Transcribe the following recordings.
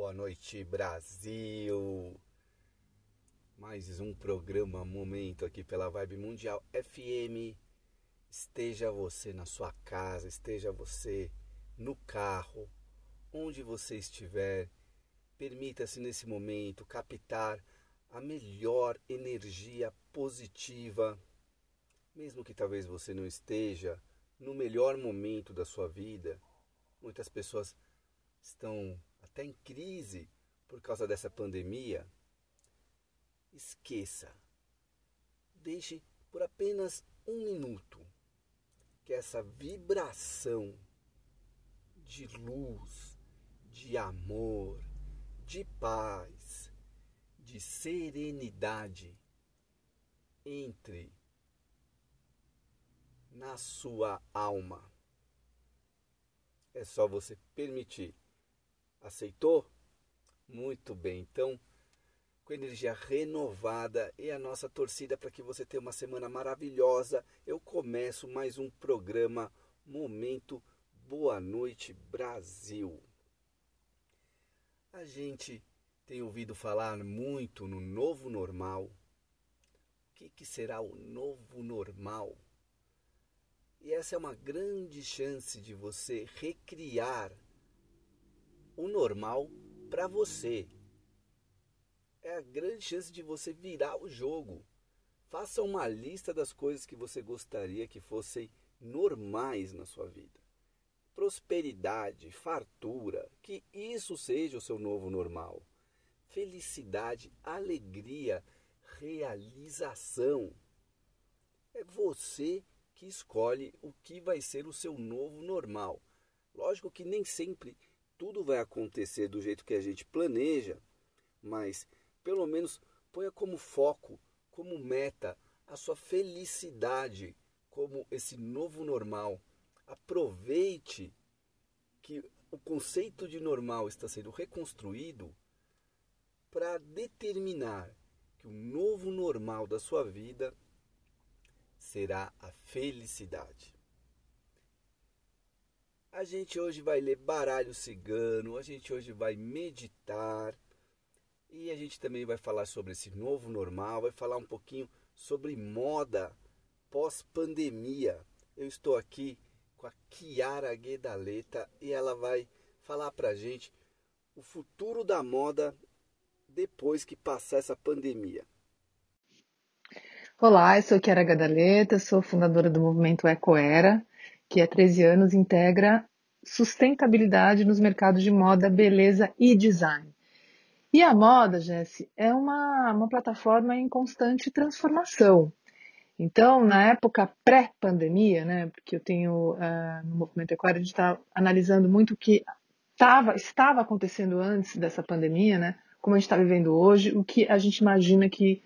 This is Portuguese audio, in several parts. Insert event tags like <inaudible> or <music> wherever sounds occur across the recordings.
Boa noite, Brasil. Mais um programa Momento aqui pela Vibe Mundial FM. Esteja você na sua casa, esteja você no carro, onde você estiver. Permita-se nesse momento captar a melhor energia positiva, mesmo que talvez você não esteja no melhor momento da sua vida. Muitas pessoas estão até em crise por causa dessa pandemia, esqueça. Deixe por apenas um minuto que essa vibração de luz, de amor, de paz, de serenidade entre na sua alma. É só você permitir Aceitou? Muito bem. Então, com energia renovada e a nossa torcida para que você tenha uma semana maravilhosa, eu começo mais um programa Momento Boa Noite Brasil. A gente tem ouvido falar muito no novo normal. O que, que será o novo normal? E essa é uma grande chance de você recriar o normal para você. É a grande chance de você virar o jogo. Faça uma lista das coisas que você gostaria que fossem normais na sua vida. Prosperidade, fartura, que isso seja o seu novo normal. Felicidade, alegria, realização. É você que escolhe o que vai ser o seu novo normal. Lógico que nem sempre tudo vai acontecer do jeito que a gente planeja, mas pelo menos ponha como foco, como meta, a sua felicidade como esse novo normal. Aproveite que o conceito de normal está sendo reconstruído para determinar que o novo normal da sua vida será a felicidade. A gente hoje vai ler baralho cigano, a gente hoje vai meditar e a gente também vai falar sobre esse novo normal, vai falar um pouquinho sobre moda pós-pandemia. Eu estou aqui com a Kiara Guedaleta e ela vai falar pra gente o futuro da moda depois que passar essa pandemia. Olá, eu sou Kiara Guedaleta, sou fundadora do movimento Ecoera que há 13 anos integra sustentabilidade nos mercados de moda, beleza e design. E a moda, Jesse, é uma, uma plataforma em constante transformação. Então, na época pré-pandemia, né, porque eu tenho uh, no Movimento Equário, a gente está analisando muito o que tava, estava acontecendo antes dessa pandemia, né, como a gente está vivendo hoje, o que a gente imagina que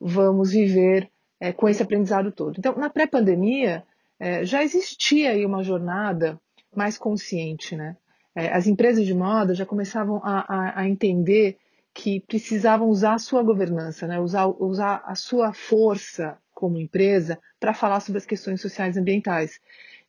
vamos viver é, com esse aprendizado todo. Então, na pré-pandemia, é, já existia aí uma jornada mais consciente, né? É, as empresas de moda já começavam a, a, a, entender que precisavam usar a sua governança, né? usar, usar a sua força como empresa para falar sobre as questões sociais e ambientais.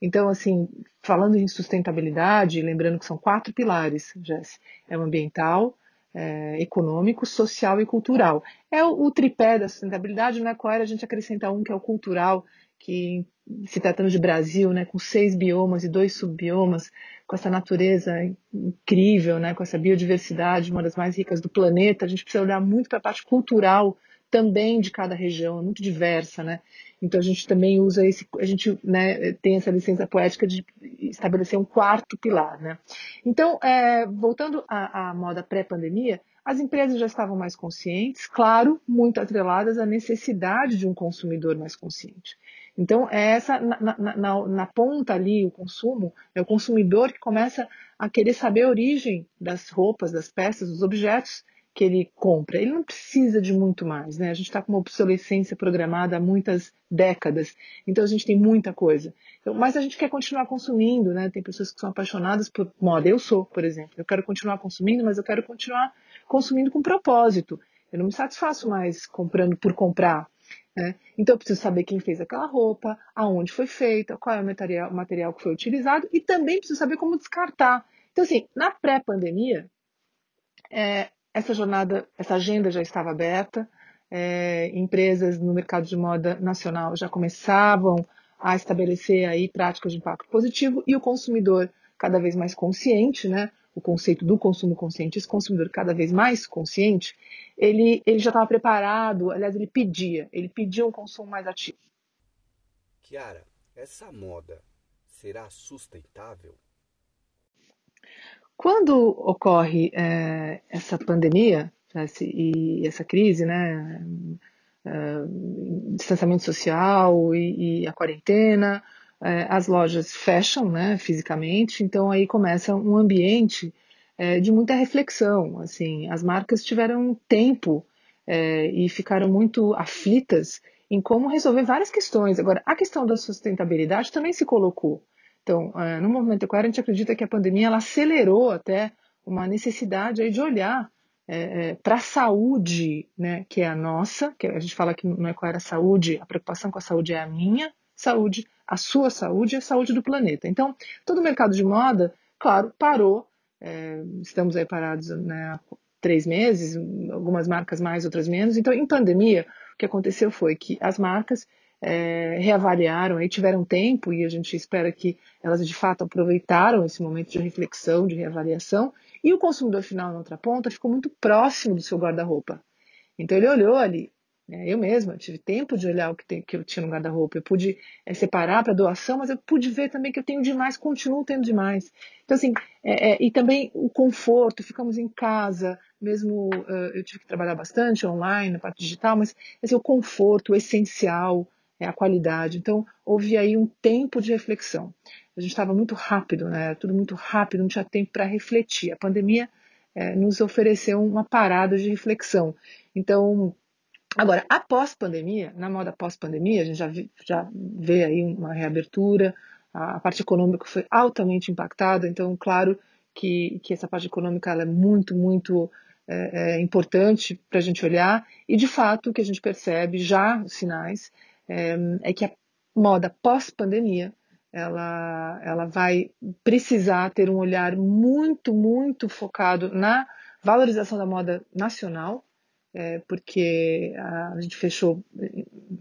Então, assim, falando em sustentabilidade, lembrando que são quatro pilares, Jess, é o ambiental, é, econômico, social e cultural. É o, o tripé da sustentabilidade, na qual a gente acrescenta um que é o cultural, que se tratando de Brasil, né, com seis biomas e dois subbiomas, com essa natureza incrível, né, com essa biodiversidade, uma das mais ricas do planeta, a gente precisa olhar muito para a parte cultural também de cada região, é muito diversa, né? Então a gente também usa esse, a gente né, tem essa licença poética de estabelecer um quarto pilar, né? Então, é, voltando à, à moda pré-pandemia, as empresas já estavam mais conscientes, claro, muito atreladas à necessidade de um consumidor mais consciente. Então, é essa, na, na, na, na, ponta ali, o consumo, é o consumidor que começa a querer saber a origem das roupas, das peças, dos objetos que ele compra. Ele não precisa de muito mais, né? A gente está com uma obsolescência programada há muitas décadas, então a gente tem muita coisa. Então, mas a gente quer continuar consumindo, né? Tem pessoas que são apaixonadas por moda. Eu sou, por exemplo. Eu quero continuar consumindo, mas eu quero continuar consumindo com propósito. Eu não me satisfaço mais comprando por comprar. Né? Então eu preciso saber quem fez aquela roupa, aonde foi feita, qual é o material, o material que foi utilizado e também preciso saber como descartar. Então, assim, na pré-pandemia, é, essa jornada, essa agenda já estava aberta, é, empresas no mercado de moda nacional já começavam a estabelecer aí práticas de impacto positivo e o consumidor cada vez mais consciente, né? O conceito do consumo consciente, esse consumidor cada vez mais consciente, ele, ele já estava preparado, aliás, ele pedia, ele pedia um consumo mais ativo. Kiara, essa moda será sustentável? Quando ocorre é, essa pandemia esse, e essa crise, né, é, distanciamento social e, e a quarentena, é, as lojas fecham, né, fisicamente, então aí começa um ambiente é, de muita reflexão, assim, as marcas tiveram tempo é, e ficaram muito aflitas em como resolver várias questões. Agora, a questão da sustentabilidade também se colocou. Então, é, no movimento equário, a gente acredita que a pandemia ela acelerou até uma necessidade aí de olhar é, é, para a saúde, né, que é a nossa, que a gente fala que no equário a saúde, a preocupação com a saúde é a minha saúde, a sua saúde e a saúde do planeta. Então, todo o mercado de moda, claro, parou. É, estamos aí parados né, há três meses, algumas marcas mais, outras menos. Então, em pandemia, o que aconteceu foi que as marcas é, reavaliaram e tiveram tempo, e a gente espera que elas de fato aproveitaram esse momento de reflexão, de reavaliação, e o consumidor final, na outra ponta, ficou muito próximo do seu guarda-roupa. Então ele olhou ali, eu mesma tive tempo de olhar o que, tem, que eu tinha no guarda-roupa, eu pude é, separar para doação, mas eu pude ver também que eu tenho demais, continuo tendo demais. Então assim, é, é, e também o conforto, ficamos em casa, mesmo uh, eu tive que trabalhar bastante online, na parte digital, mas assim, o conforto, o essencial, é a qualidade. Então, houve aí um tempo de reflexão. A gente estava muito rápido, né? Tudo muito rápido, não tinha tempo para refletir. A pandemia é, nos ofereceu uma parada de reflexão. Então, agora, após pandemia, na moda pós-pandemia, a gente já, já vê aí uma reabertura, a, parte econômica foi altamente impactada, então, claro que, que essa parte econômica é muito, muito é, é importante para a gente olhar, e de fato o que a gente percebe já, os sinais, é, é que a moda pós-pandemia ela, ela vai precisar ter um olhar muito, muito focado na valorização da moda nacional, é, porque a, a, gente fechou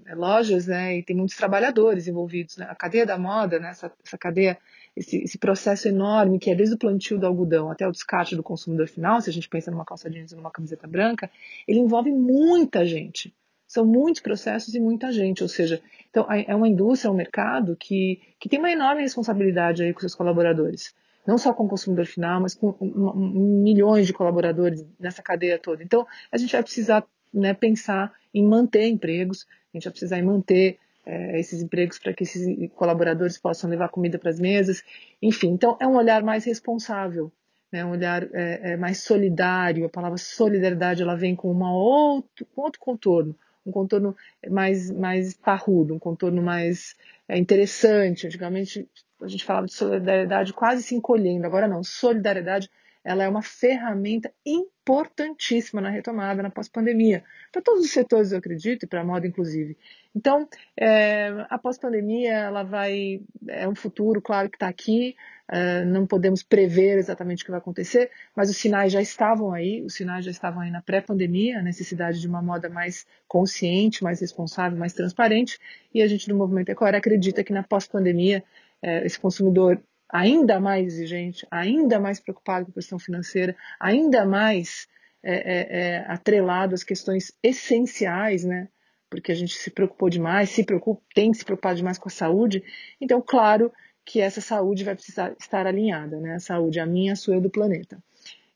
é, lojas né, e tem muitos trabalhadores envolvidos. Né? A cadeia da moda, né, essa, essa cadeia, esse, esse, processo enorme que é desde o plantio do algodão até o descarte do consumidor final, se a gente pensa numa calça jeans e numa camiseta branca, ele envolve muita gente. São muitos processos e muita gente, ou seja, então é uma indústria, é um mercado que, que tem uma enorme responsabilidade aí com seus colaboradores. Não só com o consumidor final, mas com milhões de colaboradores nessa cadeia toda. Então, a gente vai precisar né, pensar em manter empregos, a gente vai precisar em manter é, esses empregos para que esses colaboradores possam levar comida para as mesas. Enfim, então é um olhar mais responsável, né, um olhar é, é, mais solidário. A palavra solidariedade ela vem com uma outro, com outro contorno um contorno mais, mais parrudo, um contorno mais é, interessante. Antigamente a gente falava de solidariedade quase se encolhendo, agora não. Solidariedade ela é uma ferramenta importantíssima na retomada, na pós-pandemia, para todos os setores, eu acredito, e para a moda, inclusive. Então, é, a pós-pandemia, ela vai, é um futuro, claro, que está aqui, é, não podemos prever exatamente o que vai acontecer, mas os sinais já estavam aí, os sinais já estavam aí na pré-pandemia, a necessidade de uma moda mais consciente, mais responsável, mais transparente, e a gente do Movimento Ecor acredita que na pós-pandemia, esse consumidor ainda mais exigente, ainda mais preocupado com a questão financeira, ainda mais é, é, é, atrelado às questões essenciais, né? Porque a gente se preocupou demais, se preocupa, tem se preocupado demais com a saúde. Então, claro que essa saúde vai precisar estar alinhada, né? A saúde, a minha, a sua e do planeta.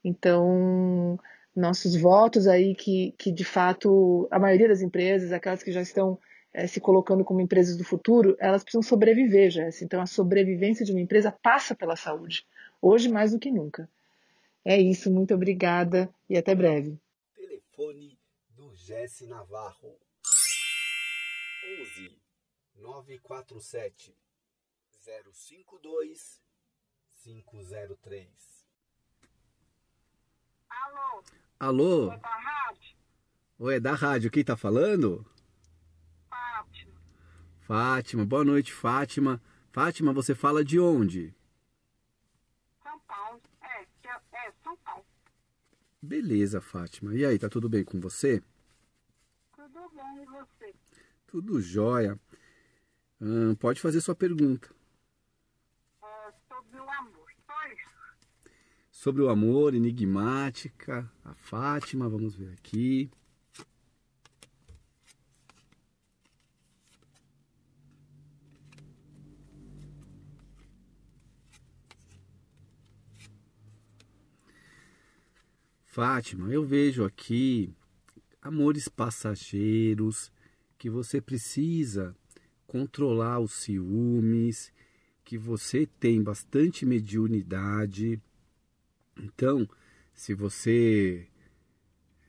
Então, nossos votos aí que, que de fato a maioria das empresas, aquelas que já estão é, se colocando como empresas do futuro, elas precisam sobreviver, Jéssica. Então, a sobrevivência de uma empresa passa pela saúde, hoje mais do que nunca. É isso, muito obrigada e até breve. Telefone do Jesse Navarro: 11 947 052 503. Alô? Alô? É da rádio? Oi, é da rádio. Quem tá falando? Fátima, boa noite, Fátima. Fátima, você fala de onde? São Paulo. É, é, é São Paulo. Beleza, Fátima. E aí, tá tudo bem com você? Tudo bem, e você? Tudo jóia. Hum, pode fazer sua pergunta. É, sobre o amor, só isso. Sobre o amor, enigmática, a Fátima, vamos ver aqui. Fátima, eu vejo aqui amores passageiros, que você precisa controlar os ciúmes, que você tem bastante mediunidade. Então, se você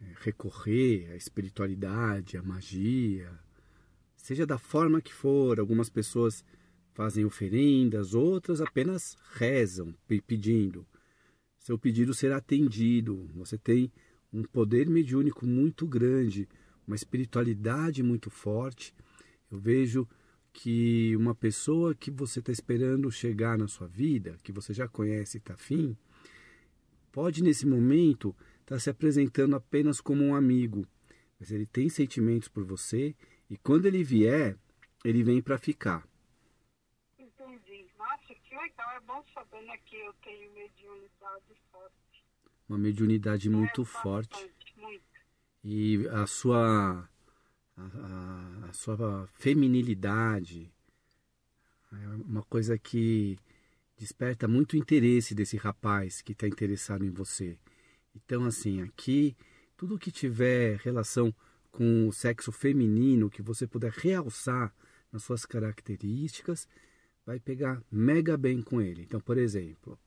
eh, recorrer à espiritualidade, à magia, seja da forma que for, algumas pessoas fazem oferendas, outras apenas rezam pedindo seu pedido será atendido. Você tem um poder mediúnico muito grande, uma espiritualidade muito forte. Eu vejo que uma pessoa que você está esperando chegar na sua vida, que você já conhece e está afim, pode nesse momento estar tá se apresentando apenas como um amigo, mas ele tem sentimentos por você e quando ele vier, ele vem para ficar. Então é bom saber né, que eu tenho mediunidade forte. Uma mediunidade muito é, forte. Bastante, muito. E a sua, a, a sua feminilidade é uma coisa que desperta muito interesse desse rapaz que está interessado em você. Então, assim, aqui, tudo que tiver relação com o sexo feminino, que você puder realçar nas suas características, vai pegar mega bem com ele. Então, por exemplo,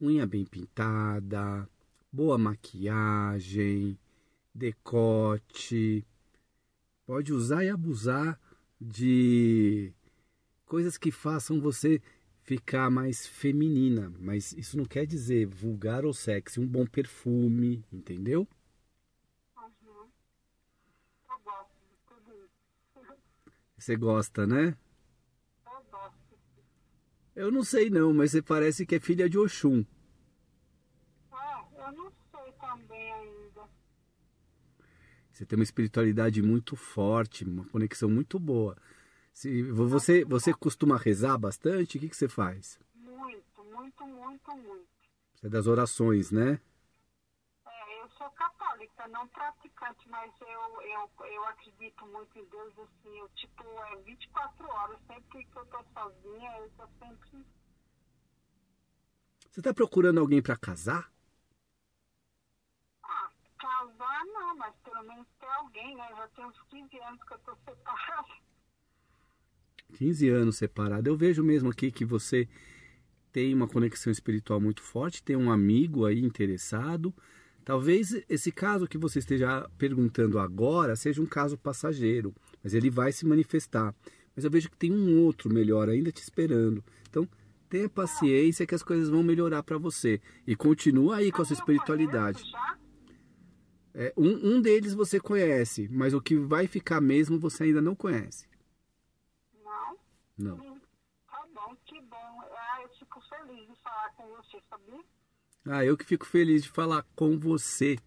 unha bem pintada, boa maquiagem, decote. Pode usar e abusar de coisas que façam você ficar mais feminina, mas isso não quer dizer vulgar ou sexy, um bom perfume, entendeu? Uhum. Eu gosto tudo isso. Você gosta, né? Eu não sei não, mas você parece que é filha de Oxum. Ah, eu não sei também ainda. Você tem uma espiritualidade muito forte, uma conexão muito boa. Se você, você costuma rezar bastante? O que, que você faz? Muito, muito, muito, muito. Você é das orações, né? É, eu sou não praticante, mas eu, eu, eu acredito muito em Deus, assim, eu tipo, é 24 horas, sempre que eu tô sozinha, eu tô sempre. Você tá procurando alguém para casar? Ah, casar não, mas pelo menos ter alguém, né? Já tem uns 15 anos que eu tô separada. 15 anos separada. Eu vejo mesmo aqui que você tem uma conexão espiritual muito forte, tem um amigo aí interessado. Talvez esse caso que você esteja perguntando agora seja um caso passageiro, mas ele vai se manifestar. Mas eu vejo que tem um outro melhor ainda te esperando. Então, tenha paciência que as coisas vão melhorar para você. E continua aí com a sua espiritualidade. É, um, um deles você conhece, mas o que vai ficar mesmo você ainda não conhece. Não? Não. Tá bom, que bom. Ah, eu fico feliz de falar com você, sabia? Ah, eu que fico feliz de falar com você.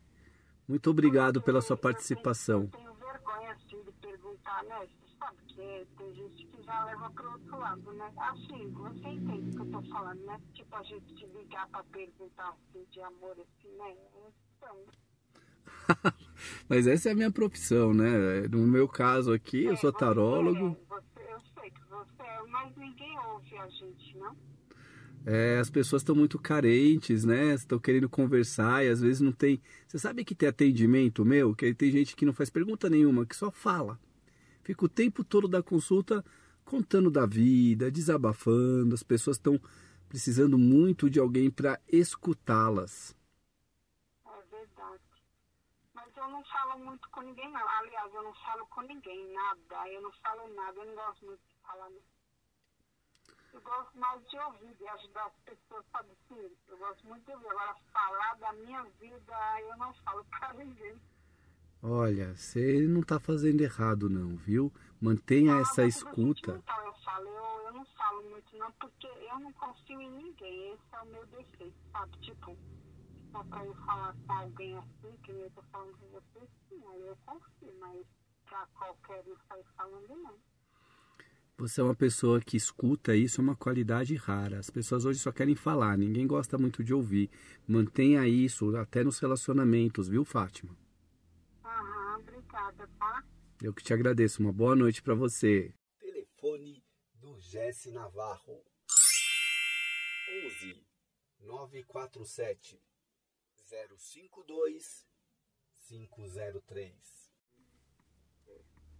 Muito obrigado pela sua participação. Eu tenho vergonha assim de perguntar, né? Você sabe que tem gente que já leva pro outro lado, né? Assim, você entende o que eu tô falando, né? Tipo, a gente te ligar pra perguntar assim de amor, assim, né? Então. <laughs> Mas essa é a minha profissão, né? No meu caso aqui, eu sou tarólogo. Você, eu sei que você é, mas ninguém ouve a gente, não? É, as pessoas estão muito carentes, né? Estão querendo conversar e às vezes não tem. Você sabe que tem atendimento meu? Que tem gente que não faz pergunta nenhuma, que só fala. Fica o tempo todo da consulta contando da vida, desabafando. As pessoas estão precisando muito de alguém para escutá-las. É verdade. Mas eu não falo muito com ninguém, não. Aliás, eu não falo com ninguém, nada. Eu não falo nada. Eu não gosto muito de falar, eu gosto mais de ouvir, de ajudar as pessoas, sabe assim? Eu gosto muito de ouvir. Agora, falar da minha vida, eu não falo <laughs> pra ninguém. Olha, você não está fazendo errado não, viu? Mantenha ah, essa escuta. Então eu falo, eu, eu não falo muito não, porque eu não confio em ninguém. Esse é o meu defeito, sabe? Tipo, for pra eu falar com alguém assim, que eu tô falando com você, sim, aí eu confio, mas pra qualquer um sair falando, não. Você é uma pessoa que escuta, isso é uma qualidade rara. As pessoas hoje só querem falar, ninguém gosta muito de ouvir. Mantenha isso até nos relacionamentos, viu, Fátima? Aham, obrigada, tá? Eu que te agradeço. Uma boa noite para você. Telefone do Jesse Navarro. 11 947 052 503.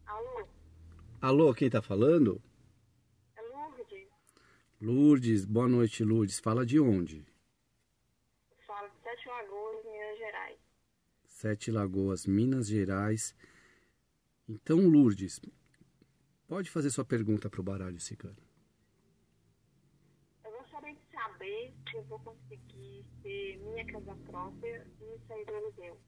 Alô? Alô, quem tá falando? É Lourdes? Lourdes, boa noite, Lourdes. Fala de onde? Fala de Sete Lagoas, Minas Gerais. Sete Lagoas, Minas Gerais. Então, Lourdes, pode fazer sua pergunta para o baralho cigano. Eu gostaria de saber se eu vou conseguir ter minha casa própria e sair do aluguel.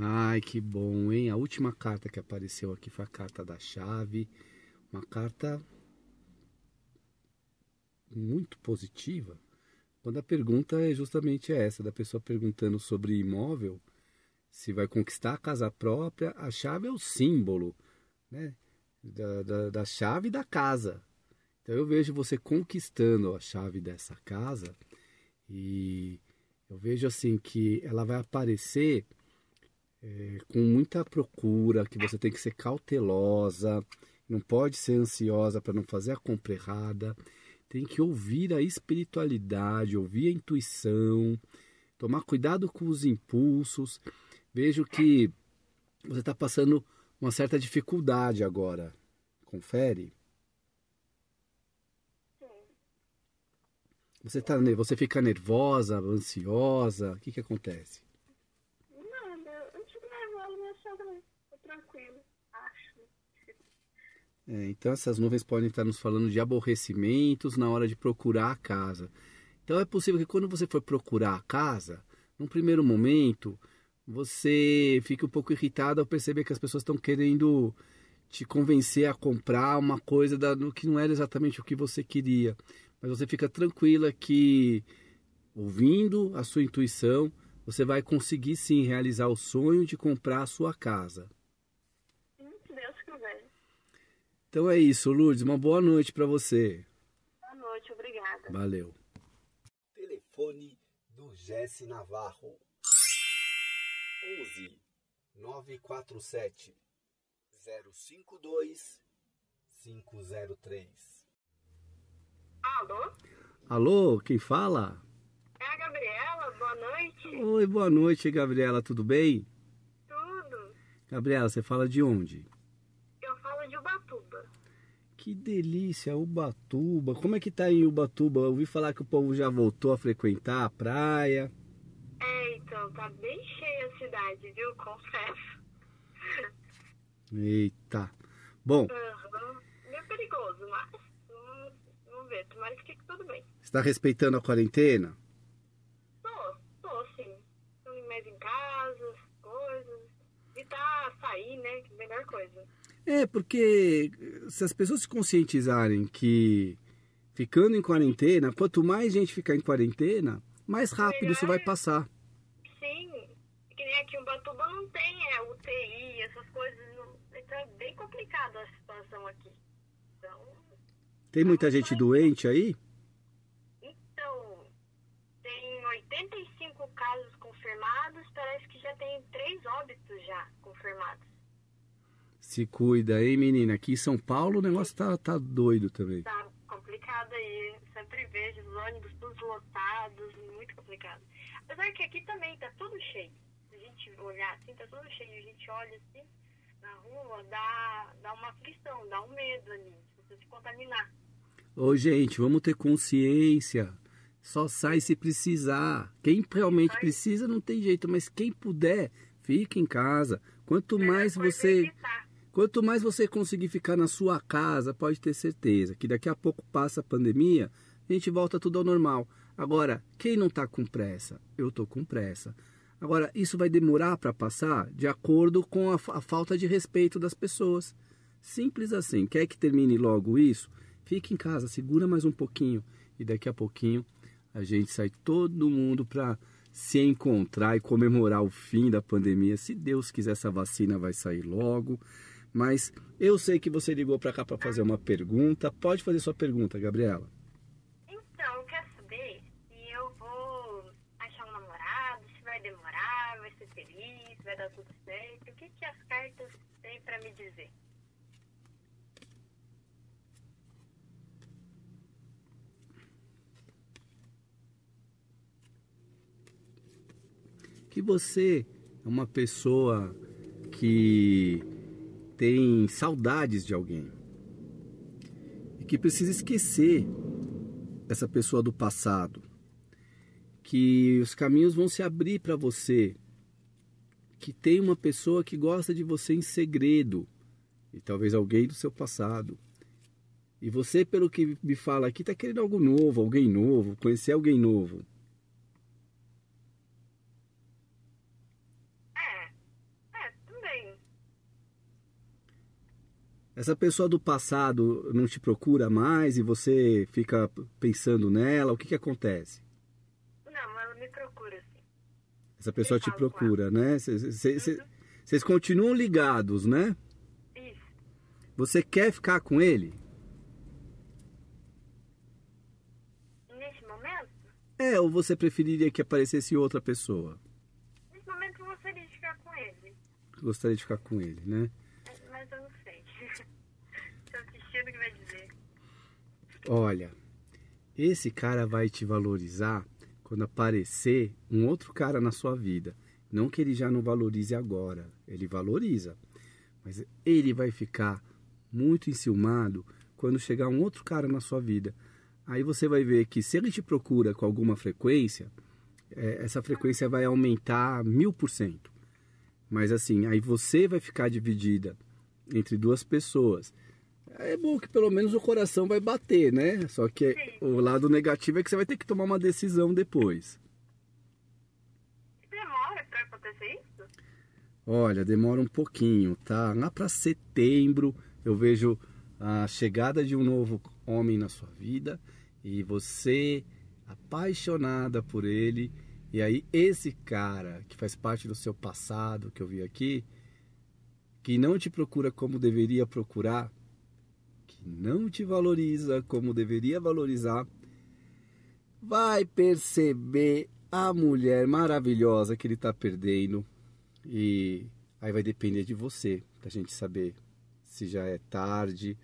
Ai, que bom, hein? A última carta que apareceu aqui foi a carta da chave. Uma carta muito positiva. Quando a pergunta é justamente essa, da pessoa perguntando sobre imóvel, se vai conquistar a casa própria, a chave é o símbolo né? da, da, da chave da casa. Então eu vejo você conquistando a chave dessa casa e eu vejo assim que ela vai aparecer é, com muita procura, que você tem que ser cautelosa, não pode ser ansiosa para não fazer a compra errada, tem que ouvir a espiritualidade, ouvir a intuição, tomar cuidado com os impulsos. Vejo que você está passando uma certa dificuldade agora. Confere? Você, tá, você fica nervosa, ansiosa? O que, que acontece? tranquilo, acho. É, então essas nuvens podem estar nos falando de aborrecimentos na hora de procurar a casa. Então é possível que quando você for procurar a casa, num primeiro momento, você fique um pouco irritado ao perceber que as pessoas estão querendo te convencer a comprar uma coisa da, que não era exatamente o que você queria. Mas você fica tranquila que, ouvindo a sua intuição, você vai conseguir sim realizar o sonho de comprar a sua casa. Então é isso, Lourdes. Uma boa noite para você. Boa noite, obrigada. Valeu. Telefone do Jesse Navarro. 11 947 052 503. Alô? Alô, quem fala? É a Gabriela, boa noite. Oi, boa noite, Gabriela, tudo bem? Tudo. Gabriela, você fala de onde? Que delícia, Ubatuba. Como é que tá em Ubatuba? Eu ouvi falar que o povo já voltou a frequentar a praia. É, então, tá bem cheia a cidade, viu? Confesso. Eita. Bom. Uhum. Meio perigoso, mas vamos, vamos ver. Tomara que fique tudo bem. Você tá respeitando a quarentena? Tô, tô sim. Tô mais em casa, coisas. E tá sair, né? Melhor coisa. É, porque se as pessoas se conscientizarem que ficando em quarentena, quanto mais gente ficar em quarentena, mais rápido isso vai passar. Sim, que nem aqui em Batuba não tem é, UTI, essas coisas. Não, então é bem complicada a situação aqui. Então, tem muita gente doente aí? Então, tem 85 casos confirmados, parece que já tem três óbitos já confirmados. Se cuida, hein, menina? Aqui em São Paulo o negócio tá, tá doido também. Tá complicado aí. Sempre vejo os ônibus todos lotados, muito complicado. Apesar que aqui também tá tudo cheio. Se a gente olhar assim, tá tudo cheio. A gente olha assim na rua, dá, dá uma aflição, dá um medo ali, se você se contaminar. Ô, gente, vamos ter consciência. Só sai se precisar. Quem realmente precisa não tem jeito, mas quem puder, fique em casa. Quanto mais você. Evitar Quanto mais você conseguir ficar na sua casa, pode ter certeza que daqui a pouco passa a pandemia a gente volta tudo ao normal. Agora, quem não está com pressa? Eu estou com pressa. Agora, isso vai demorar para passar de acordo com a, a, falta de respeito das pessoas. Simples assim. Quer que termine logo isso? Fique em casa, segura mais um pouquinho e daqui a pouquinho a gente sai todo mundo para se encontrar e comemorar o fim da pandemia. Se Deus quiser, essa vacina vai sair logo. Mas eu sei que você ligou para cá para fazer uma pergunta. Pode fazer sua pergunta, Gabriela. vai dar tudo certo? O que, que as cartas têm para me dizer? Que você é uma pessoa que tem saudades de alguém e que precisa esquecer essa pessoa do passado, que os caminhos vão se abrir para você que tem uma pessoa que gosta de você em segredo, e talvez alguém do seu passado. E você, pelo que me fala aqui, está querendo algo novo, alguém novo, conhecer alguém novo. É, é, também. Essa pessoa do passado não te procura mais e você fica pensando nela, o que, que acontece? Essa pessoa te procura, né? Vocês uhum. continuam ligados, né? Isso. Você quer ficar com ele? Neste momento? É, ou você preferiria que aparecesse outra pessoa? Nesse momento eu gostaria de ficar com ele. Gostaria de ficar com ele, né? Mas eu não sei. Estou assistindo o que vai dizer. Olha, esse cara vai te valorizar quando aparecer um outro cara na sua vida. Não que ele já não valorize agora, ele valoriza. Mas ele vai ficar muito enciumado quando chegar um outro cara na sua vida. Aí você vai ver que se ele te procura com alguma frequência, é, essa frequência vai aumentar mil por cento. Mas assim, aí você vai ficar dividida entre duas pessoas. É bom que pelo menos o coração vai bater, né? Só que Sim. o lado negativo é que você vai ter que tomar uma decisão depois. Demora para acontecer isso? Olha, demora um pouquinho, tá? Lá para setembro eu vejo a chegada de um novo homem na sua vida e você apaixonada por ele. E aí esse cara que faz parte do seu passado, que eu vi aqui, que não te procura como deveria procurar, não te valoriza como deveria valorizar, vai perceber a mulher maravilhosa que ele está perdendo e aí vai depender de você para a gente saber se já é tarde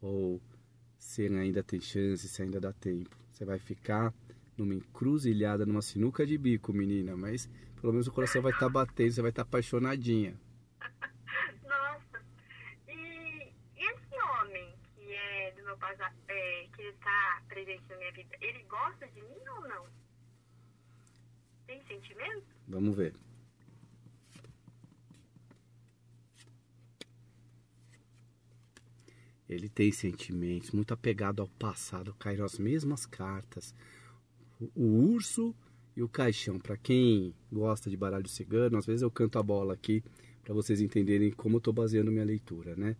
ou se ainda tem chance, se ainda dá tempo. Você vai ficar numa encruzilhada, numa sinuca de bico, menina, mas pelo menos o coração vai estar tá batendo, você vai estar tá apaixonadinha. É, que está presente na minha vida, ele gosta de mim ou não? Tem sentimento? Vamos ver. Ele tem sentimentos, muito apegado ao passado, caíram as mesmas cartas. O, o urso e o caixão. Para quem gosta de baralho cigano, às vezes eu canto a bola aqui para vocês entenderem como eu estou baseando minha leitura, né?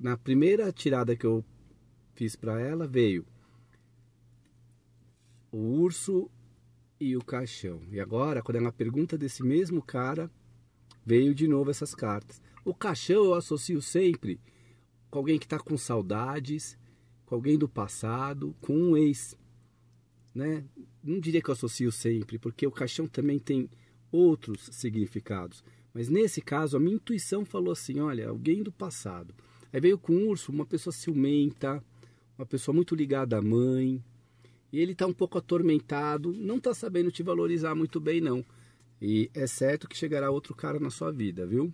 Na primeira tirada que eu fiz para ela veio o urso e o caixão. E agora, quando ela pergunta desse mesmo cara, veio de novo essas cartas. O caixão eu associo sempre com alguém que está com saudades, com alguém do passado, com um ex. Né? Não diria que eu associo sempre, porque o caixão também tem outros significados. Mas nesse caso, a minha intuição falou assim: olha, alguém do passado. Aí veio com o urso, uma pessoa ciumenta, uma pessoa muito ligada à mãe, e ele está um pouco atormentado, não está sabendo te valorizar muito bem, não. E é certo que chegará outro cara na sua vida, viu?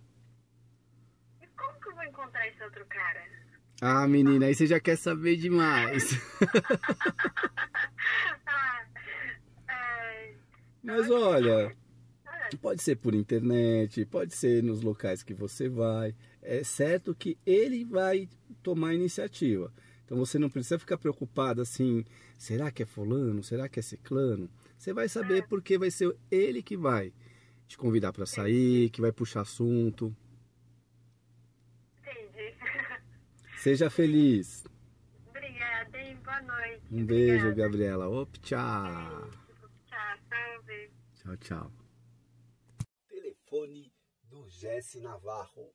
E como que eu vou encontrar esse outro cara? Ah, menina, aí você já quer saber demais. <laughs> Mas olha, pode ser por internet, pode ser nos locais que você vai. É certo que ele vai tomar iniciativa. Então você não precisa ficar preocupado assim, será que é fulano? Será que é ciclano? Você vai saber É. porque vai ser ele que vai te convidar para sair, que vai puxar assunto. Entendi. <laughs> Seja feliz. Obrigada, hein? Boa noite. Um beijo, Obrigada. Gabriela. Op, tchau. Tchau, tchau, tchau. Telefone do Jesse Navarro.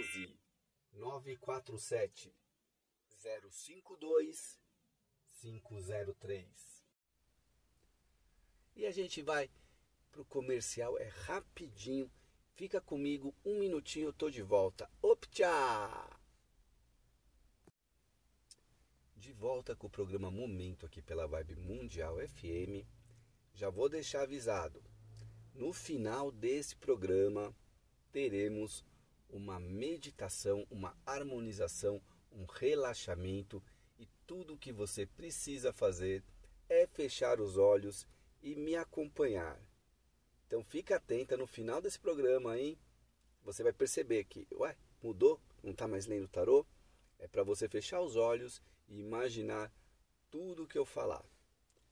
11 947 052 503. E a gente vai pro comercial, é rapidinho. Fica comigo, um minutinho eu tô de volta. Optcha! De volta com o programa Momento aqui pela Vibe Mundial FM. Já vou deixar avisado. No final desse programa teremos uma meditação, uma harmonização, um relaxamento e tudo o que você precisa fazer é fechar os olhos e me acompanhar. Então fica atenta no final desse programa, hein? Você vai perceber que, ué, mudou? Não está mais lendo o tarô? É para você fechar os olhos e imaginar tudo o que eu falar.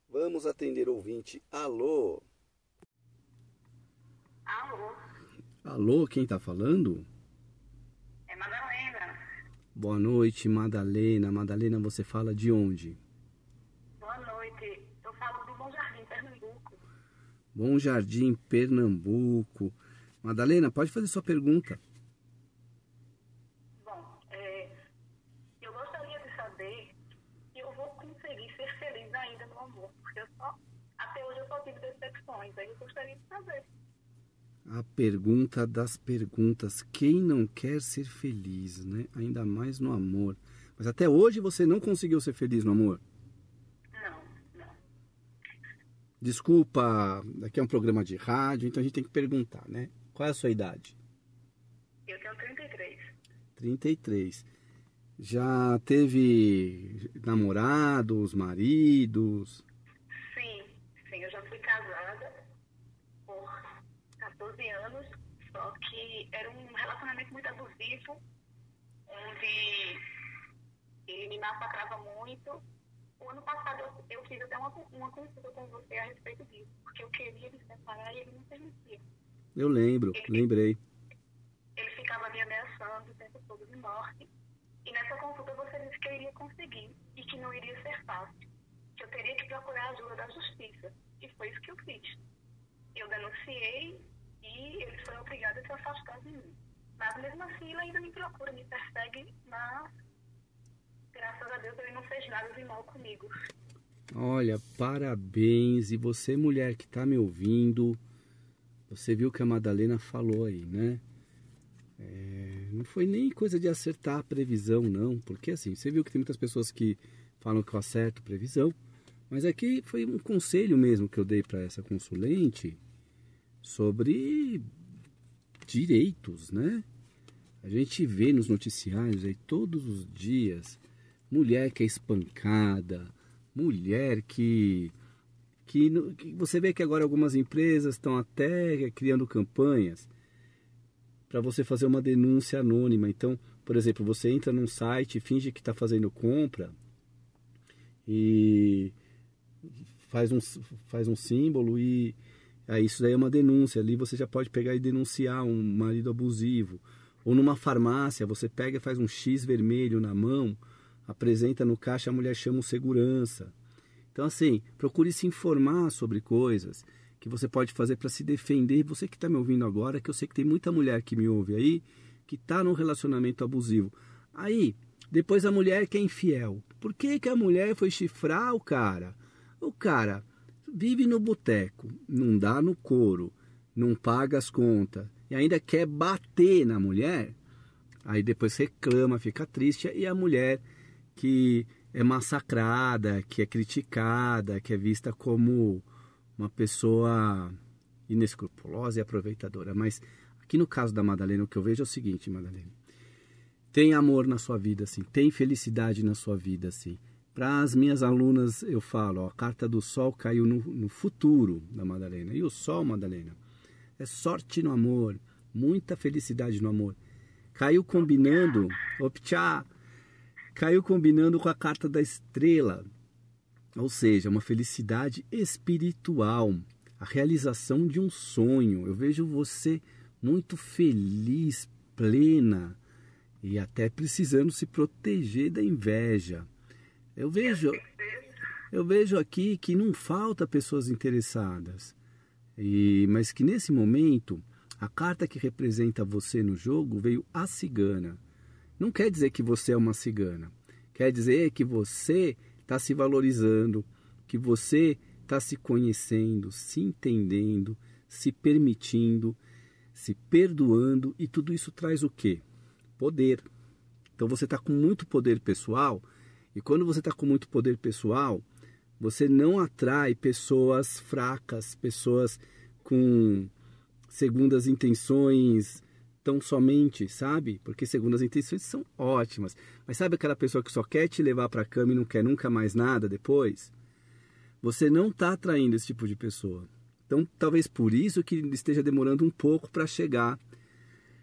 Vamos atender o ouvinte. Alô? Alô, Alô, quem está falando? Boa noite, Madalena. Madalena, você fala de onde? Boa noite. Eu falo do Bom Jardim, Pernambuco. Bom Jardim, Pernambuco. Madalena, pode fazer sua pergunta. Bom, é, eu gostaria de saber se eu vou conseguir ser feliz ainda no amor, porque eu só, até hoje eu só tive decepções, aí eu gostaria de saber. A pergunta das perguntas. Quem não quer ser feliz, né? Ainda mais no amor. Mas até hoje você não conseguiu ser feliz no amor. Não, não. Desculpa, aqui é um programa de rádio, então a gente tem que perguntar, né? Qual é a sua idade? Eu tenho 33. 33. Já teve namorados, maridos? Sim, sim, eu já fui casada 14 anos, só que era um relacionamento muito abusivo, onde ele me massacrava muito. O ano passado eu, eu fiz até uma, uma consulta com você a respeito disso, porque eu queria me separar e ele não permitia. Eu lembro, lembrei. Ele ficava me ameaçando o tempo todo de morte. E nessa consulta você disse que eu iria conseguir e que não iria ser fácil. Que eu teria que procurar a ajuda da justiça. E foi isso que eu fiz. Eu denunciei e ele foi obrigado a se afastar de mim. Mas mesmo assim ele ainda me procura, me persegue, mas graças a Deus ele não fez nada de mal comigo. Olha, parabéns. E você, mulher que está me ouvindo, você viu que a Madalena falou aí, né? É, não foi nem coisa de acertar a previsão, não. Porque assim, você viu que tem muitas pessoas que falam que eu acerto previsão. Mas aqui foi um conselho mesmo que eu dei para essa consulente sobre direitos, né? A gente vê nos noticiários aí todos os dias mulher que é espancada, mulher que, que, que você vê que agora algumas empresas estão até criando campanhas para você fazer uma denúncia anônima. Então, por exemplo, você entra num site, finge que está fazendo compra e faz um, faz um símbolo e aí isso daí é uma denúncia. Ali você já pode pegar e denunciar um marido abusivo. Ou numa farmácia, você pega e faz um X vermelho na mão, apresenta no caixa, a mulher chama o segurança. Então, assim, procure se informar sobre coisas que você pode fazer para se defender. Você que está me ouvindo agora, que eu sei que tem muita mulher que me ouve aí, que está num relacionamento abusivo. Aí, depois a mulher que é infiel. Por que, que a mulher foi chifrar o cara? O cara vive no boteco, não dá no couro, não paga as contas e ainda quer bater na mulher. Aí depois reclama, fica triste e a mulher que é massacrada, que é criticada, que é vista como uma pessoa inescrupulosa e aproveitadora. Mas aqui no caso da Madalena, o que eu vejo é o seguinte, Madalena. Tem amor na sua vida, assim, tem felicidade na sua vida, assim. Para as minhas alunas, eu falo, ó, a carta do sol caiu no, no futuro da Madalena. E o sol, Madalena, é sorte no amor, muita felicidade no amor. Caiu combinando, optcha, caiu combinando com a carta da estrela, ou seja, uma felicidade espiritual, a realização de um sonho. Eu vejo você muito feliz, plena e até precisando se proteger da inveja. Eu vejo, eu vejo aqui que não falta pessoas interessadas, e, mas que nesse momento a carta que representa você no jogo veio a cigana. Não quer dizer que você é uma cigana. Quer dizer que você está se valorizando, que você está se conhecendo, se entendendo, se permitindo, se perdoando e tudo isso traz o quê? Poder. Então você está com muito poder pessoal e quando você está com muito poder pessoal, você não atrai pessoas fracas, pessoas com segundas intenções tão somente, sabe? Porque segundas intenções são ótimas. Mas sabe aquela pessoa que só quer te levar para a cama e não quer nunca mais nada depois? Você não está atraindo esse tipo de pessoa. Então, talvez por isso que esteja demorando um pouco para chegar.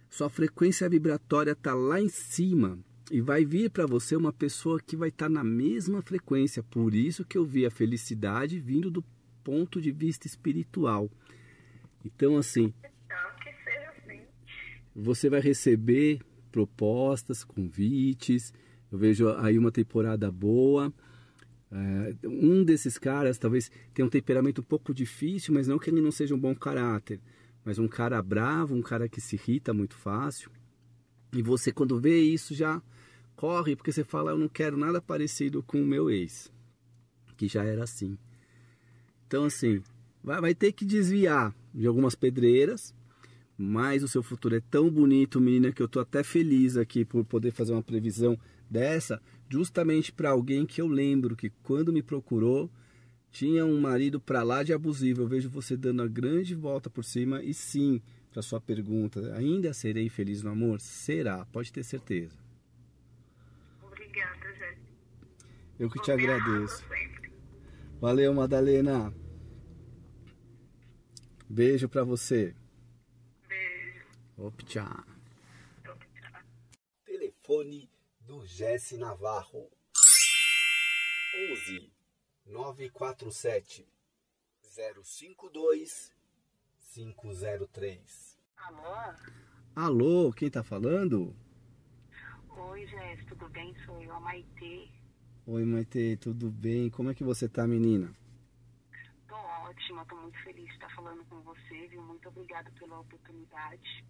Sua frequência vibratória está lá em cima e vai vir para você uma pessoa que vai estar tá na mesma frequência. Por isso que eu vi a felicidade vindo do ponto de vista espiritual. Então, assim, você vai receber propostas, convites. Eu vejo aí uma temporada boa. É, um desses caras talvez tenha um temperamento um pouco difícil, mas não que ele não seja um bom caráter, mas um cara bravo, um cara que se irrita muito fácil. E você, quando vê isso, já corre, porque você fala: Eu não quero nada parecido com o meu ex, que já era assim. Então, assim, vai, vai ter que desviar de algumas pedreiras, mas o seu futuro é tão bonito, menina, que eu tô até feliz aqui por poder fazer uma previsão dessa, justamente para alguém que eu lembro que quando me procurou tinha um marido para lá de abusivo. Eu vejo você dando a grande volta por cima e sim, para sua pergunta, ainda serei feliz no amor? Será, pode ter certeza. Obrigada, Jéssica. Eu que te agradeço. Valeu, Madalena. Beijo para você. Optcha. Telefone do Jesse Navarro. 11 947 052 503. Alô? Alô, quem tá falando? Oi, Jess, tudo bem? Sou eu, a Maitê. Oi, Maitê, tudo bem? Como é que você tá, menina? Tô ótima, tô muito feliz de estar falando com você, viu? Muito obrigada pela oportunidade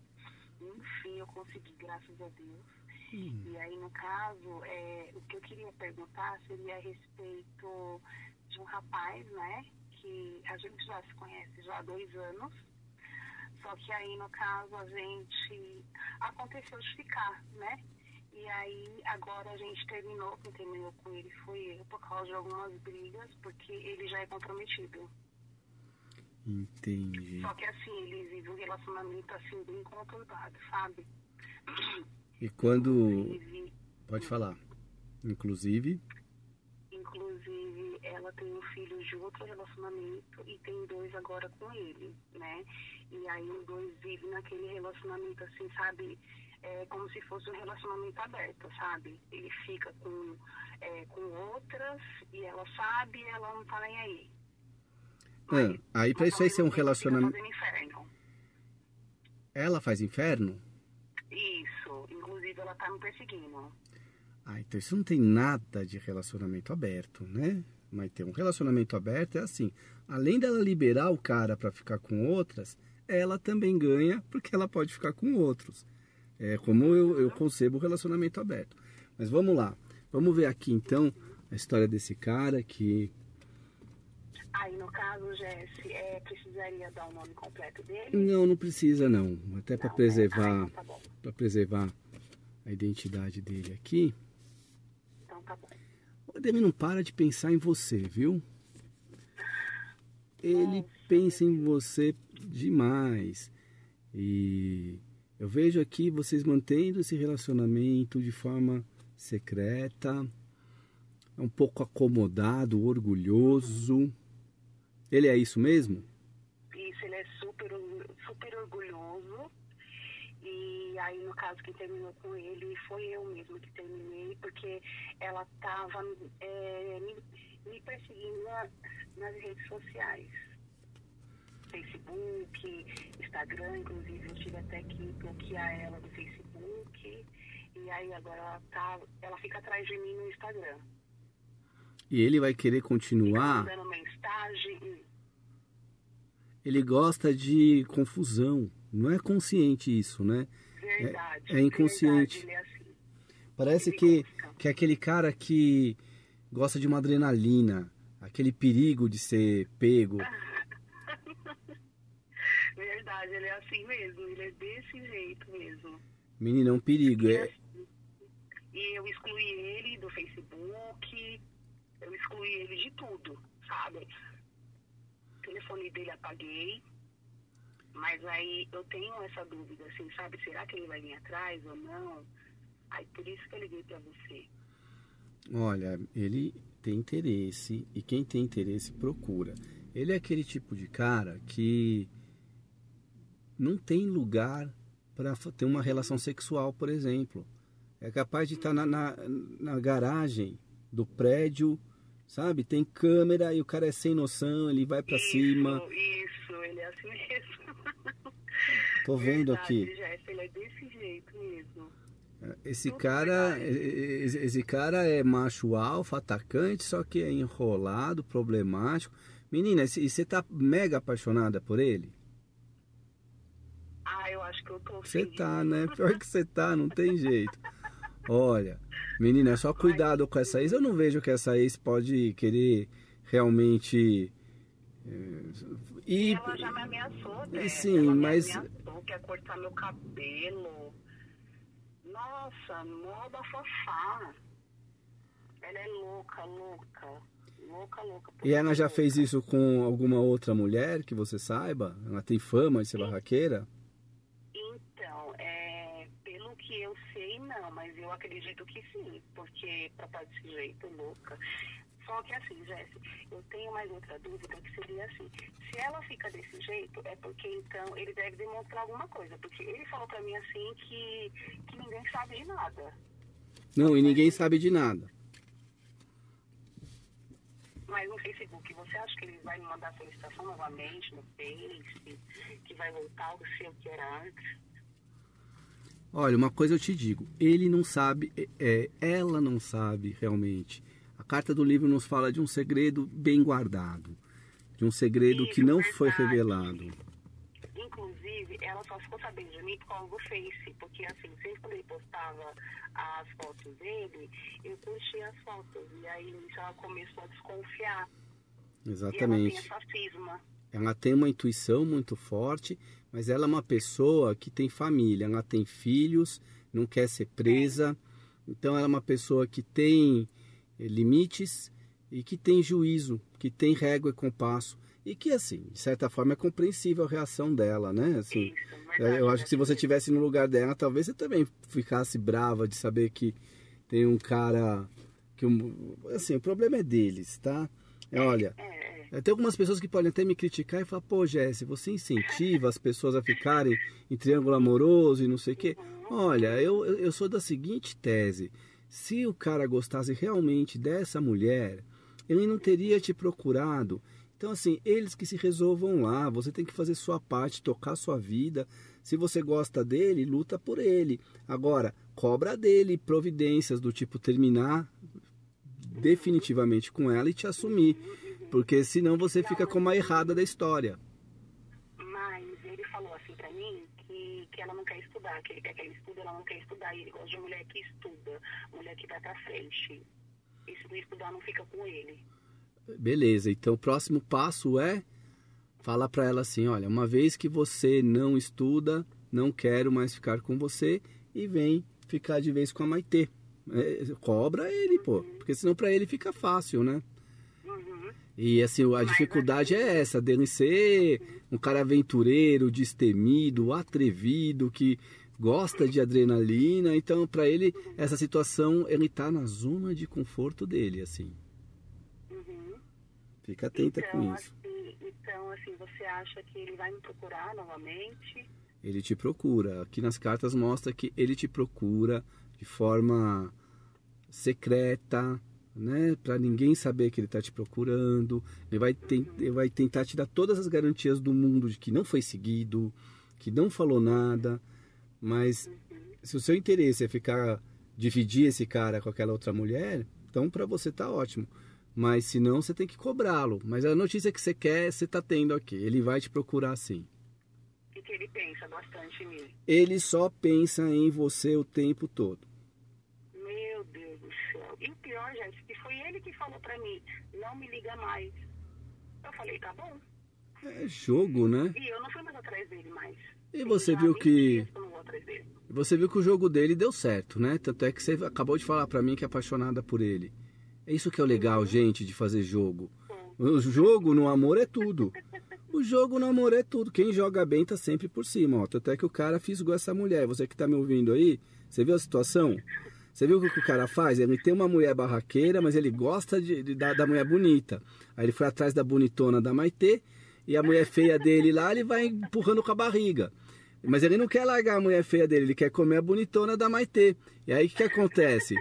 enfim eu consegui, graças a Deus. Hum. E aí, no caso, é, o que eu queria perguntar seria a respeito de um rapaz, né? Que a gente já se conhece já há dois anos. Só que aí, no caso, a gente aconteceu de ficar, né? E aí, agora a gente terminou, quem terminou com ele foi eu, por causa de algumas brigas, porque ele já é comprometido. Entendi. Só que assim, eles vivem um relacionamento assim bem conturbado, sabe? E quando. Inclusive, Pode falar. Inclusive. Tem um filho de outro relacionamento e tem dois agora com ele, né? E aí os dois vivem naquele relacionamento assim, sabe? É como se fosse um relacionamento aberto, sabe? Ele fica com, é, com outras e ela sabe e ela não tá nem aí. Ah, aí pra isso aí ser um relacionamento. Ela faz inferno? Isso, inclusive ela tá me perseguindo. Ah, então isso não tem nada de relacionamento aberto, né? Mas ter um relacionamento aberto é assim. Além dela liberar o cara para ficar com outras, ela também ganha porque ela pode ficar com outros. É como eu, eu concebo o relacionamento aberto. Mas vamos lá. Vamos ver aqui então a história desse cara que Aí, no caso, Jesse, é, precisaria dar o nome completo dele? Não, não precisa não. Até para preservar, ah, então tá para preservar a identidade dele aqui. Então tá bom. Ademir não para de pensar em você, viu? Ele Nossa. pensa em você demais. E eu vejo aqui vocês mantendo esse relacionamento de forma secreta, um pouco acomodado, orgulhoso. Ele é isso mesmo? Isso, ele é super, super orgulhoso. E aí, no caso, quem terminou com ele foi eu mesmo que terminei, porque ela estava é, me, me perseguindo na- nas redes sociais. Facebook, Instagram, inclusive eu tive até que bloquear ela do Facebook. E aí agora ela, tá, ela fica atrás de mim no Instagram. E ele vai querer Fica continuar. mandando mensagem. Ele gosta de confusão. Não é consciente isso, né? Verdade. é inconsciente. Verdade, é assim. Parece Ele que, gosta. que é aquele cara que gosta de uma adrenalina, aquele perigo de ser pego. <laughs> Verdade, ele é assim mesmo. Ele é desse jeito mesmo. Menina, é um perigo. É, E eu excluí ele do Facebook, eu excluí ele de tudo, sabe? O telefone dele apaguei, mas aí eu tenho essa dúvida, assim, sabe? Será que ele vai vir atrás ou não? Aí por isso que eu liguei pra você. Olha, ele tem interesse e quem tem interesse procura. Ele é aquele tipo de cara que não tem lugar para ter uma relação sexual, por exemplo. É capaz de estar na, na, na garagem do prédio, sabe? Tem câmera e o cara é sem noção, ele vai para cima. Isso, ele é assim mesmo. Tô vendo Verdade, aqui. Jéssica, ele é desse jeito mesmo. Esse cara, esse esse cara é macho alfa, atacante, só que é enrolado, problemático. Menina, e você tá mega apaixonada por ele? Ah, eu acho que eu tô Você tá, né? Pior que você tá, não tem jeito. Olha, menina, é só cuidado com essa ex. Eu não vejo que essa ex pode querer realmente. E, Ela já me ameaçou, né? sim, ela mas- Me ameaçou, quer cortar meu cabelo. Nossa, mó bafafá. Ela é louca, louca. Louca, louca. e ela já louca. fez isso com alguma outra mulher que você saiba? Ela tem fama de ser barraqueira? Então, é, pelo que eu sei, não, mas eu acredito que sim, porque pra estar desse jeito, louca. Só que assim, Jéssica, eu tenho mais outra dúvida que seria assim, se ela fica desse jeito, é porque então ele deve demonstrar alguma coisa, porque ele falou pra mim assim que, que ninguém sabe de nada. Não, e ninguém sabe de nada. Mas no Facebook, você acha que ele vai me mandar solicitação novamente no Face, que vai voltar ao seu que era antes? Olha, uma coisa eu te digo, ele não sabe, é, ela não sabe realmente. A carta do livro nos fala de um segredo bem guardado, de um segredo que Isso, não foi verdade. revelado. Inclusive, ela só ficou sabendo de mim por causa do Face, porque assim, sempre quando ele postava as fotos dele, eu curtia as fotos. E aí ela começou a desconfiar. E ela Exatamente. tem essa. Ela tem uma intuição muito forte, mas ela é uma pessoa que tem família, ela tem filhos, não quer ser presa. Então ela é uma pessoa que tem limites e que tem juízo, que tem régua e compasso. E que, assim, de certa forma é compreensível a reação dela, né? Assim, Isso, eu verdade, eu acho que se você estivesse no lugar dela, talvez você também ficasse brava de saber que tem um cara que assim, o problema é deles, tá? É, Olha, É, é. tem algumas pessoas que podem até me criticar e falar, pô, Jesse, você incentiva as pessoas a ficarem em triângulo amoroso e não sei o quê. Olha, eu, eu eu sou da seguinte tese. Se o cara gostasse realmente dessa mulher, ele não teria te procurado. Então, assim, eles que se resolvam lá. Você tem que fazer sua parte, tocar sua vida. Se você gosta dele, luta por ele. Agora, cobra dele providências do tipo terminar definitivamente com ela e te assumir. Porque senão você fica como a errada da história. Mas ele falou assim pra mim que, que ela não quer estudar, que ele quer que ele estude, ela não quer estudar. E ele gosta de mulher que estuda, mulher que vai pra frente. E se não estudar, não fica com ele. Beleza, então o próximo passo é falar para ela assim, olha, uma vez que você não estuda, não quero mais ficar com você e vem ficar de vez com a Maitê. É, cobra ele, pô, porque senão para ele fica fácil, né? E assim, a dificuldade é essa, dele ser um cara aventureiro, destemido, atrevido, que gosta de adrenalina, então para ele essa situação, ele tá na zona de conforto dele, assim. Uhum. Fica atenta então, com isso. Assim, então, assim, você acha que ele vai me procurar novamente? Ele te procura. Aqui nas cartas mostra que ele te procura de forma secreta, né? Para ninguém saber que ele está te procurando. Ele vai, ele vai tentar te dar todas as garantias do mundo de que não foi seguido, que não falou nada. Mas se o seu interesse é ficar dividir esse cara com aquela outra mulher, então para você tá ótimo. Mas se não, você tem que cobrá-lo. Mas a notícia que você quer, você tá tendo aqui. Ele vai te procurar sim. E que ele pensa bastante em mim. Ele só pensa em você o tempo todo. Meu Deus do céu. E o pior, gente, que foi ele que falou pra mim, não me liga mais. Eu falei, tá bom. É jogo, né? E eu não fui mais atrás dele mais. E você viu há 20 que você viu que o jogo dele deu certo, né? Tanto é que você acabou de falar pra mim que é apaixonada por ele. É isso que é o legal, gente, de fazer jogo. O jogo no amor é tudo. O jogo no amor é tudo. Quem joga bem tá sempre por cima, ó. Tanto é que o cara fisgou essa mulher. Você que tá me ouvindo aí, você viu a situação? Você viu o que o cara faz? Ele tem uma mulher barraqueira, mas ele gosta de, de- da, da mulher bonita. Aí ele foi atrás da bonitona da Maitê e a mulher feia dele lá, ele vai empurrando com a barriga. Mas ele não quer largar a mulher feia dele, ele quer comer a bonitona da Maitê. E aí o que, que acontece?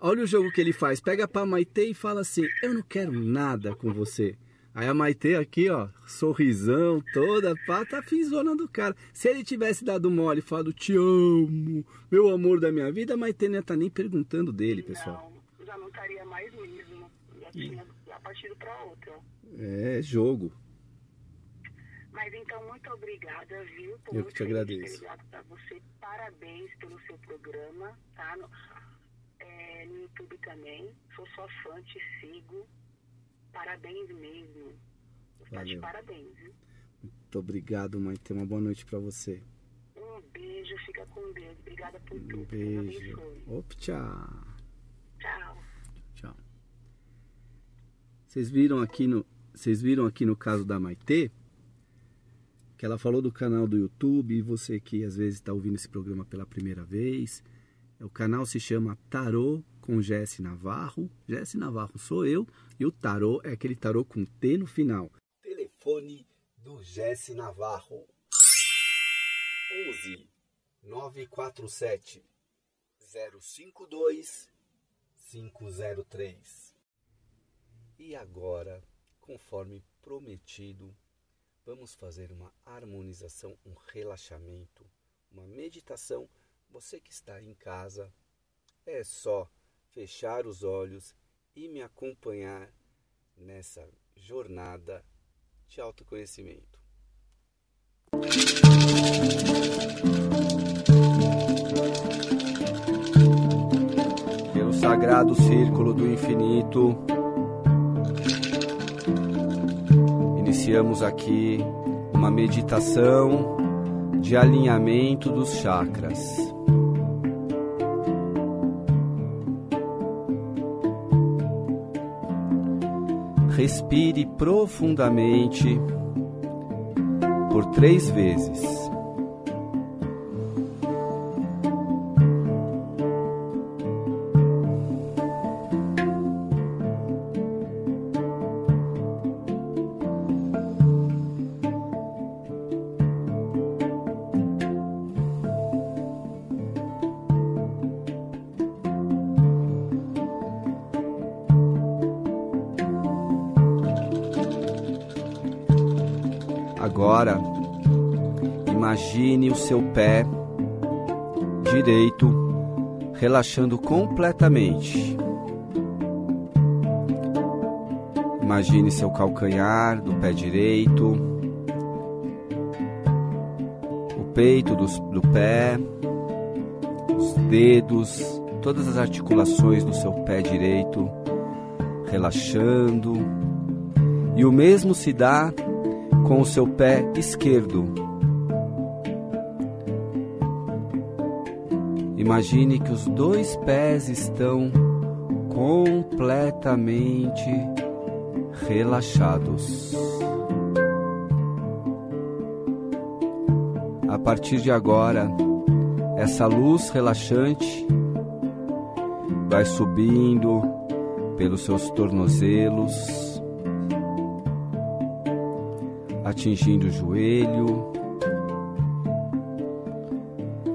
Olha o jogo que ele faz. Pega pra Maitê e fala assim: Eu não quero nada com você. Aí a Maitê aqui, ó, sorrisão toda, pá, tá fisona do cara. Se ele tivesse dado mole e falado, te amo, meu amor da minha vida, a Maitê não ia tá nem perguntando dele, pessoal. Não, já não estaria mais mesmo. Já tinha partido pra outra. É jogo. Mas então, muito obrigada, viu? Tô Eu que te agradeço. ligado pra você. Parabéns pelo seu programa, tá? No, é, no YouTube também. Sou sua fã, te sigo. Parabéns mesmo. Você tá de Valeu. parabéns, viu? Muito obrigado, Maitê. Uma boa noite pra você. Um beijo, fica com Deus. Obrigada por Um tudo. Deus beijo. Opa, tchau. Tchau. Tchau. Vocês viram aqui no, vocês viram aqui no caso da Maitê que ela falou do canal do YouTube e você que às vezes está ouvindo esse programa pela primeira vez, o canal se chama Tarô com Jesse Navarro. Jesse Navarro sou eu e o tarô é aquele tarô com T no final. Telefone do Jesse Navarro. 11 947 052 503. E agora, conforme prometido, vamos fazer uma harmonização, um relaxamento, uma meditação. Você que está em casa, é só fechar os olhos e me acompanhar nessa jornada de autoconhecimento. pelo sagrado círculo do infinito. Iniciamos aqui uma meditação de alinhamento dos chakras. Respire profundamente por três vezes. Seu pé direito relaxando completamente. Imagine seu calcanhar do pé direito, o peito dos- do, pé, os dedos, todas as articulações do seu pé direito relaxando. E o mesmo se dá com o seu pé esquerdo. Imagine que os dois pés estão completamente relaxados. A partir de agora, essa luz relaxante vai subindo pelos seus tornozelos, atingindo o joelho,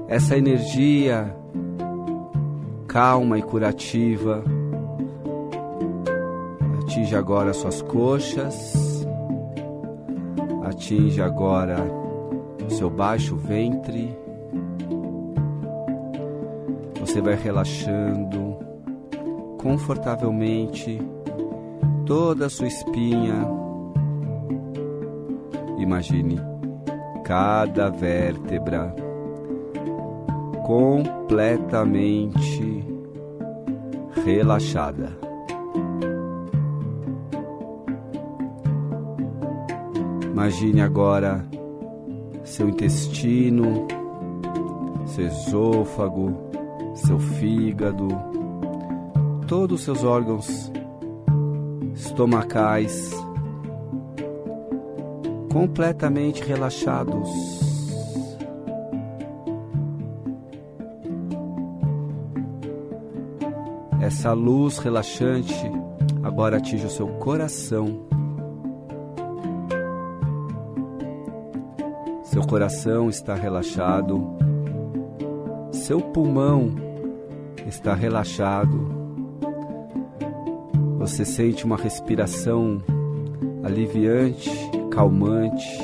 essa energia calma e curativa atinge agora suas coxas, atinge agora seu baixo ventre. Você vai relaxando confortavelmente toda a sua espinha. Imagine cada vértebra completamente relaxada. Imagine agora seu intestino, seu esôfago, seu fígado, todos os seus órgãos estomacais completamente relaxados. Essa luz relaxante agora atinge o seu coração. Seu coração está relaxado, seu pulmão está relaxado. Você sente uma respiração aliviante, calmante.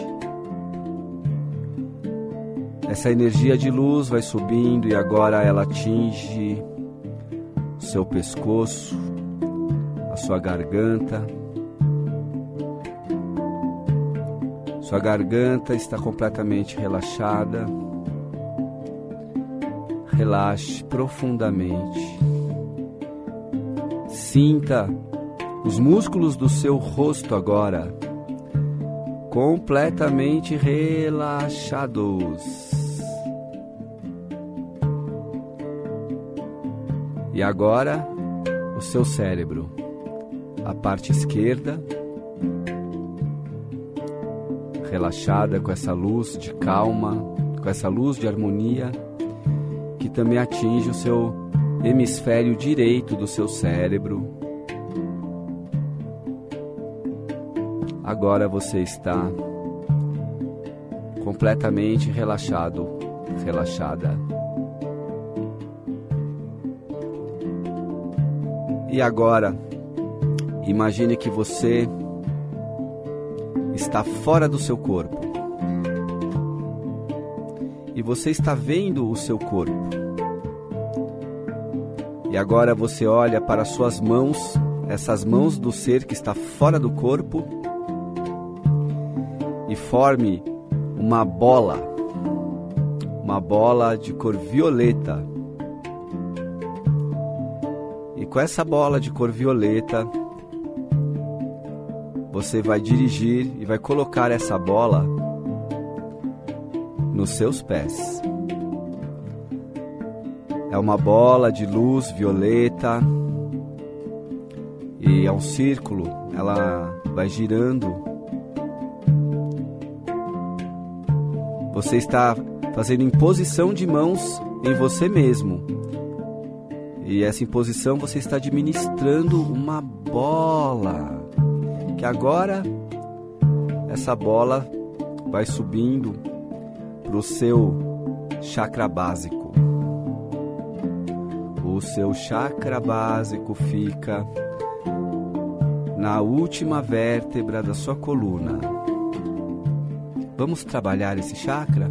Essa energia de luz vai subindo e agora ela atinge seu pescoço, a sua garganta Sua garganta está completamente relaxada. Relaxe profundamente. Sinta os músculos do seu rosto agora completamente relaxados. E agora, o seu cérebro, a parte esquerda relaxada com essa luz de calma, com essa luz de harmonia que também atinge o seu hemisfério direito do seu cérebro. Agora você está completamente relaxado, relaxada. E agora, imagine que você está fora do seu corpo. E você está vendo o seu corpo. E agora você olha para suas mãos, essas mãos do ser que está fora do corpo, e forme uma bola, uma bola de cor violeta. Com essa bola de cor violeta, você vai dirigir e vai colocar essa bola nos seus pés. É uma bola de luz violeta e é um círculo, ela vai girando. Você está fazendo imposição de mãos em você mesmo. E essa imposição você está administrando uma bola que agora essa bola vai subindo para o seu chakra básico. O seu chakra básico fica na última vértebra da sua coluna. Vamos trabalhar esse chakra?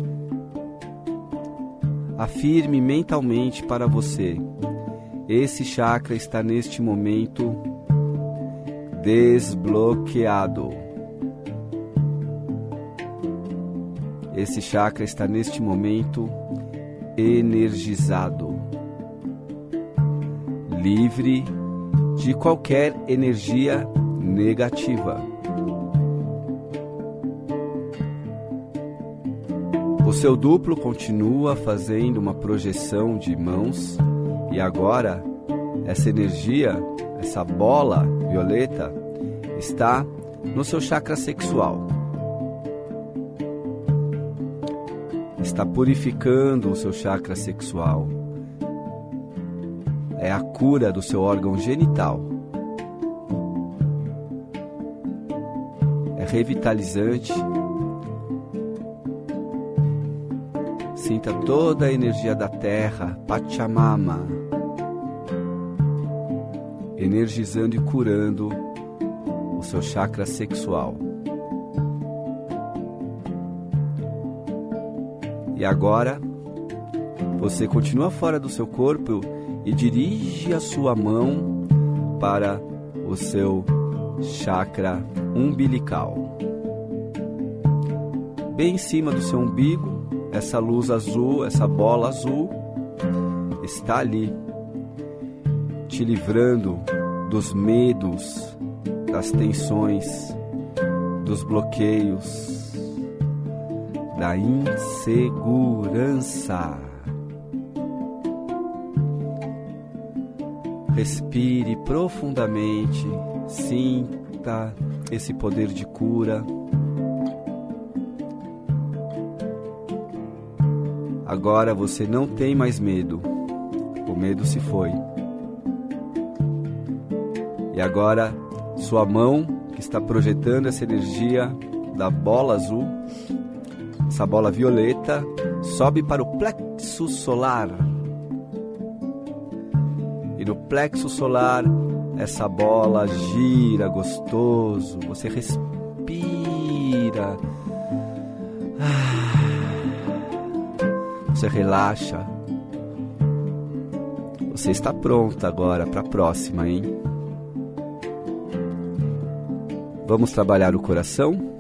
Afirme mentalmente para você: esse chakra está neste momento desbloqueado. Esse chakra está neste momento energizado, livre de qualquer energia negativa. O seu duplo continua fazendo uma projeção de mãos e agora essa energia, essa bola violeta, está no seu chakra sexual. Está purificando o seu chakra sexual. É a cura do seu órgão genital. É revitalizante. Sinta toda a energia da terra, Pachamama, energizando e curando o seu chakra sexual. E agora, você continua fora do seu corpo e dirige a sua mão para o seu chakra umbilical. Bem em cima do seu umbigo, essa luz azul, essa bola azul, está ali, te livrando dos medos, das tensões, dos bloqueios da insegurança. Respire profundamente, sinta esse poder de cura. Agora você não tem mais medo, o medo se foi. E agora sua mão que está projetando essa energia da bola azul essa bola violeta sobe para o plexo solar. E no plexo solar, essa bola gira gostoso. Você respira. Você relaxa. Você está pronta agora para a próxima, hein? Vamos trabalhar o coração?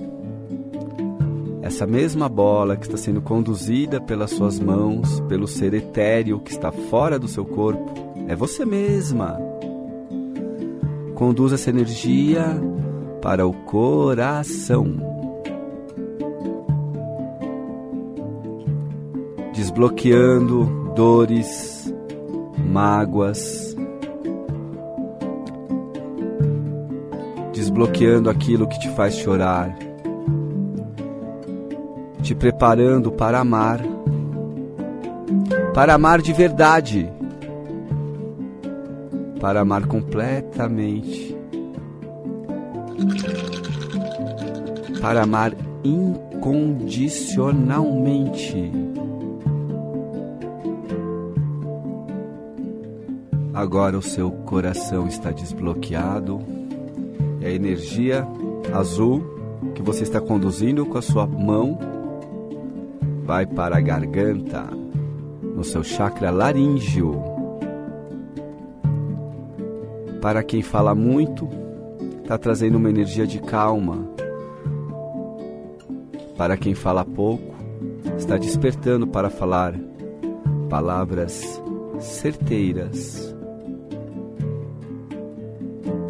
essa mesma bola que está sendo conduzida pelas suas mãos, pelo ser etéreo que está fora do seu corpo, é você mesma. Conduz essa energia para o coração. Desbloqueando dores, mágoas, desbloqueando aquilo que te faz chorar te preparando para amar, para amar de verdade, para amar completamente, para amar incondicionalmente. Agora o seu coração está desbloqueado e a energia azul que você está conduzindo com a sua mão vai para a garganta, no seu chakra laríngeo. Para quem fala muito, está trazendo uma energia de calma. Para quem fala pouco, está despertando para falar palavras certeiras.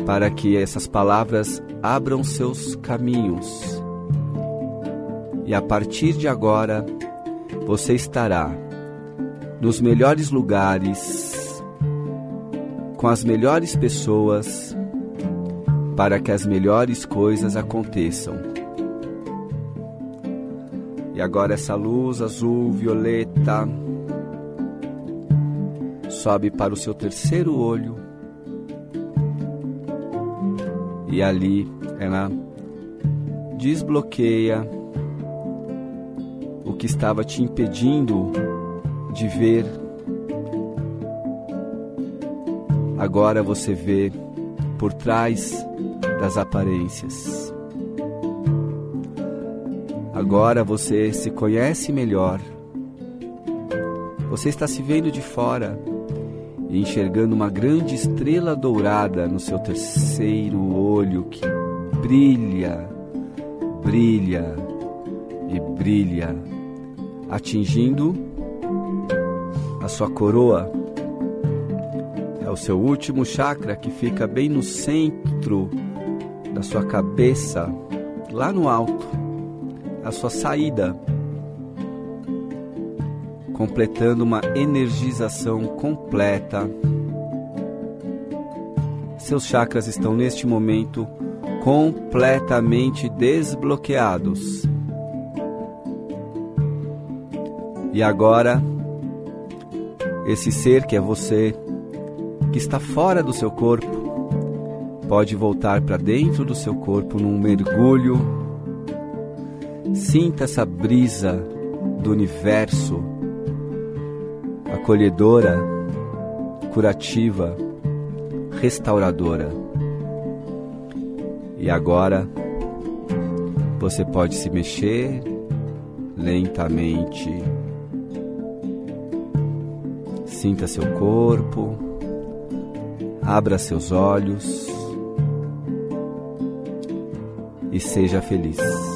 Para que essas palavras abram seus caminhos. E a partir de agora, você estará nos melhores lugares, com as melhores pessoas, para que as melhores coisas aconteçam. E agora essa luz azul, violeta, sobe para o seu terceiro olho. E ali ela desbloqueia que estava te impedindo de ver. Agora você vê por trás das aparências. Agora você se conhece melhor. Você está se vendo de fora e enxergando uma grande estrela dourada no seu terceiro olho que brilha, brilha e brilha atingindo a sua coroa. É o seu último chakra que fica bem no centro da sua cabeça, lá no alto, a sua saída, completando uma energização completa. Seus chakras estão neste momento completamente desbloqueados. E agora, esse ser que é você, que está fora do seu corpo, pode voltar para dentro do seu corpo num mergulho. Sinta essa brisa do universo acolhedora, curativa, restauradora. E agora você pode se mexer lentamente. Sinta seu corpo, abra seus olhos e seja feliz.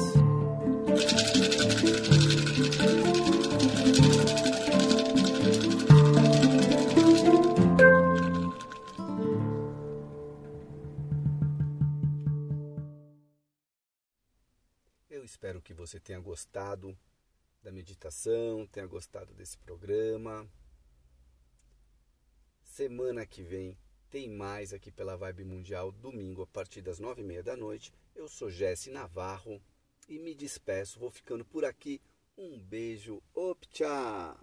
Gostado da meditação, tenha gostado desse programa. Semana que vem tem mais aqui pela Vibe Mundial, domingo a partir das nove e meia da noite. Eu sou Jesse Navarro e me despeço, vou ficando por aqui. Um beijo, optcha!